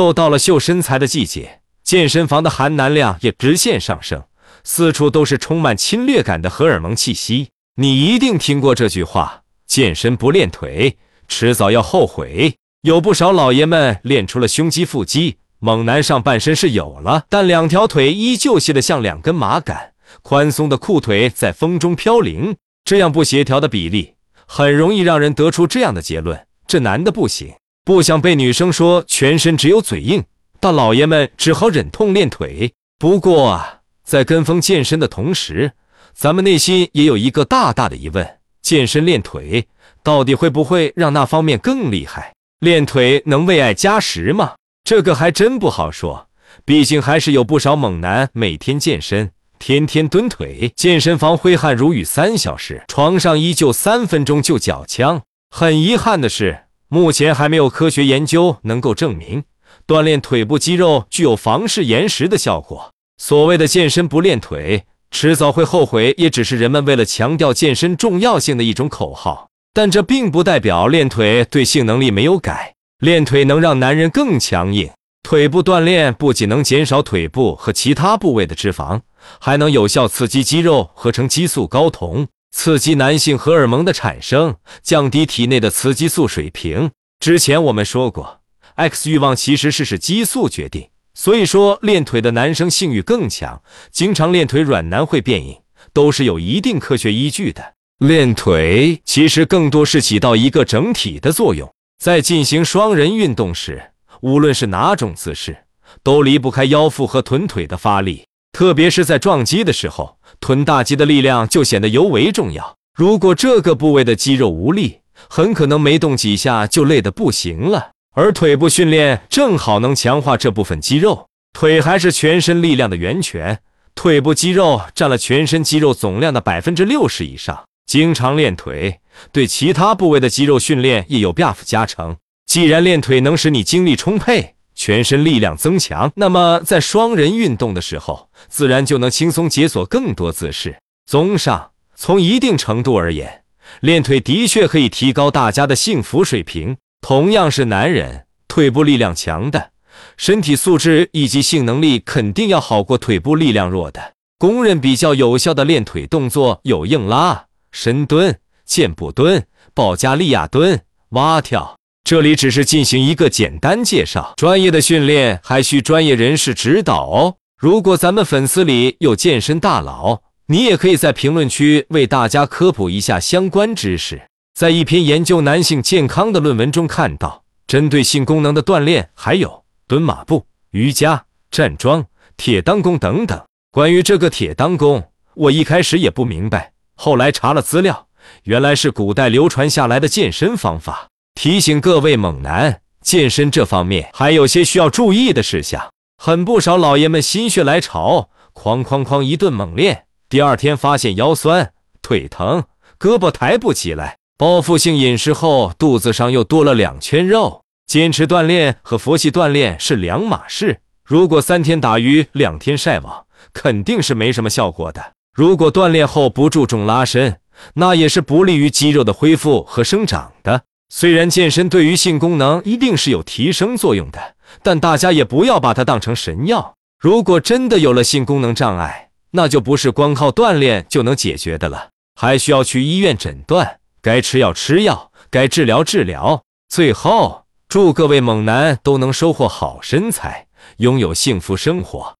又到了秀身材的季节，健身房的含男量也直线上升，四处都是充满侵略感的荷尔蒙气息。你一定听过这句话：健身不练腿，迟早要后悔。有不少老爷们练出了胸肌、腹肌，猛男上半身是有了，但两条腿依旧细得像两根麻杆，宽松的裤腿在风中飘零，这样不协调的比例，很容易让人得出这样的结论：这男的不行。不想被女生说全身只有嘴硬，大老爷们只好忍痛练腿。不过啊，在跟风健身的同时，咱们内心也有一个大大的疑问：健身练腿到底会不会让那方面更厉害？练腿能为爱加时吗？这个还真不好说。毕竟还是有不少猛男每天健身，天天蹲腿，健身房挥汗如雨三小时，床上依旧三分钟就脚枪。很遗憾的是。目前还没有科学研究能够证明锻炼腿部肌肉具有防止延时的效果。所谓的健身不练腿，迟早会后悔，也只是人们为了强调健身重要性的一种口号。但这并不代表练腿对性能力没有改。练腿能让男人更强硬。腿部锻炼不仅能减少腿部和其他部位的脂肪，还能有效刺激肌肉合成激素睾酮。刺激男性荷尔蒙的产生，降低体内的雌激素水平。之前我们说过，X 欲望其实是是激素决定，所以说练腿的男生性欲更强，经常练腿软男会变硬，都是有一定科学依据的。练腿其实更多是起到一个整体的作用，在进行双人运动时，无论是哪种姿势，都离不开腰腹和臀腿的发力。特别是在撞击的时候，臀大肌的力量就显得尤为重要。如果这个部位的肌肉无力，很可能没动几下就累得不行了。而腿部训练正好能强化这部分肌肉。腿还是全身力量的源泉，腿部肌肉占了全身肌肉总量的百分之六十以上。经常练腿，对其他部位的肌肉训练也有 buff 加成。既然练腿能使你精力充沛，全身力量增强，那么在双人运动的时候，自然就能轻松解锁更多姿势。综上，从一定程度而言，练腿的确可以提高大家的幸福水平。同样是男人，腿部力量强的，身体素质以及性能力肯定要好过腿部力量弱的。公认比较有效的练腿动作有硬拉、深蹲、箭步蹲、保加利亚蹲、蛙跳。这里只是进行一个简单介绍，专业的训练还需专业人士指导哦。如果咱们粉丝里有健身大佬，你也可以在评论区为大家科普一下相关知识。在一篇研究男性健康的论文中看到，针对性功能的锻炼还有蹲马步、瑜伽、站桩、铁裆功等等。关于这个铁裆功，我一开始也不明白，后来查了资料，原来是古代流传下来的健身方法。提醒各位猛男，健身这方面还有些需要注意的事项。很不少老爷们心血来潮，哐哐哐一顿猛练，第二天发现腰酸、腿疼、胳膊抬不起来，报复性饮食后肚子上又多了两圈肉。坚持锻炼和佛系锻炼是两码事。如果三天打鱼两天晒网，肯定是没什么效果的。如果锻炼后不注重拉伸，那也是不利于肌肉的恢复和生长的。虽然健身对于性功能一定是有提升作用的，但大家也不要把它当成神药。如果真的有了性功能障碍，那就不是光靠锻炼就能解决的了，还需要去医院诊断，该吃药吃药，该治疗治疗。最后，祝各位猛男都能收获好身材，拥有幸福生活。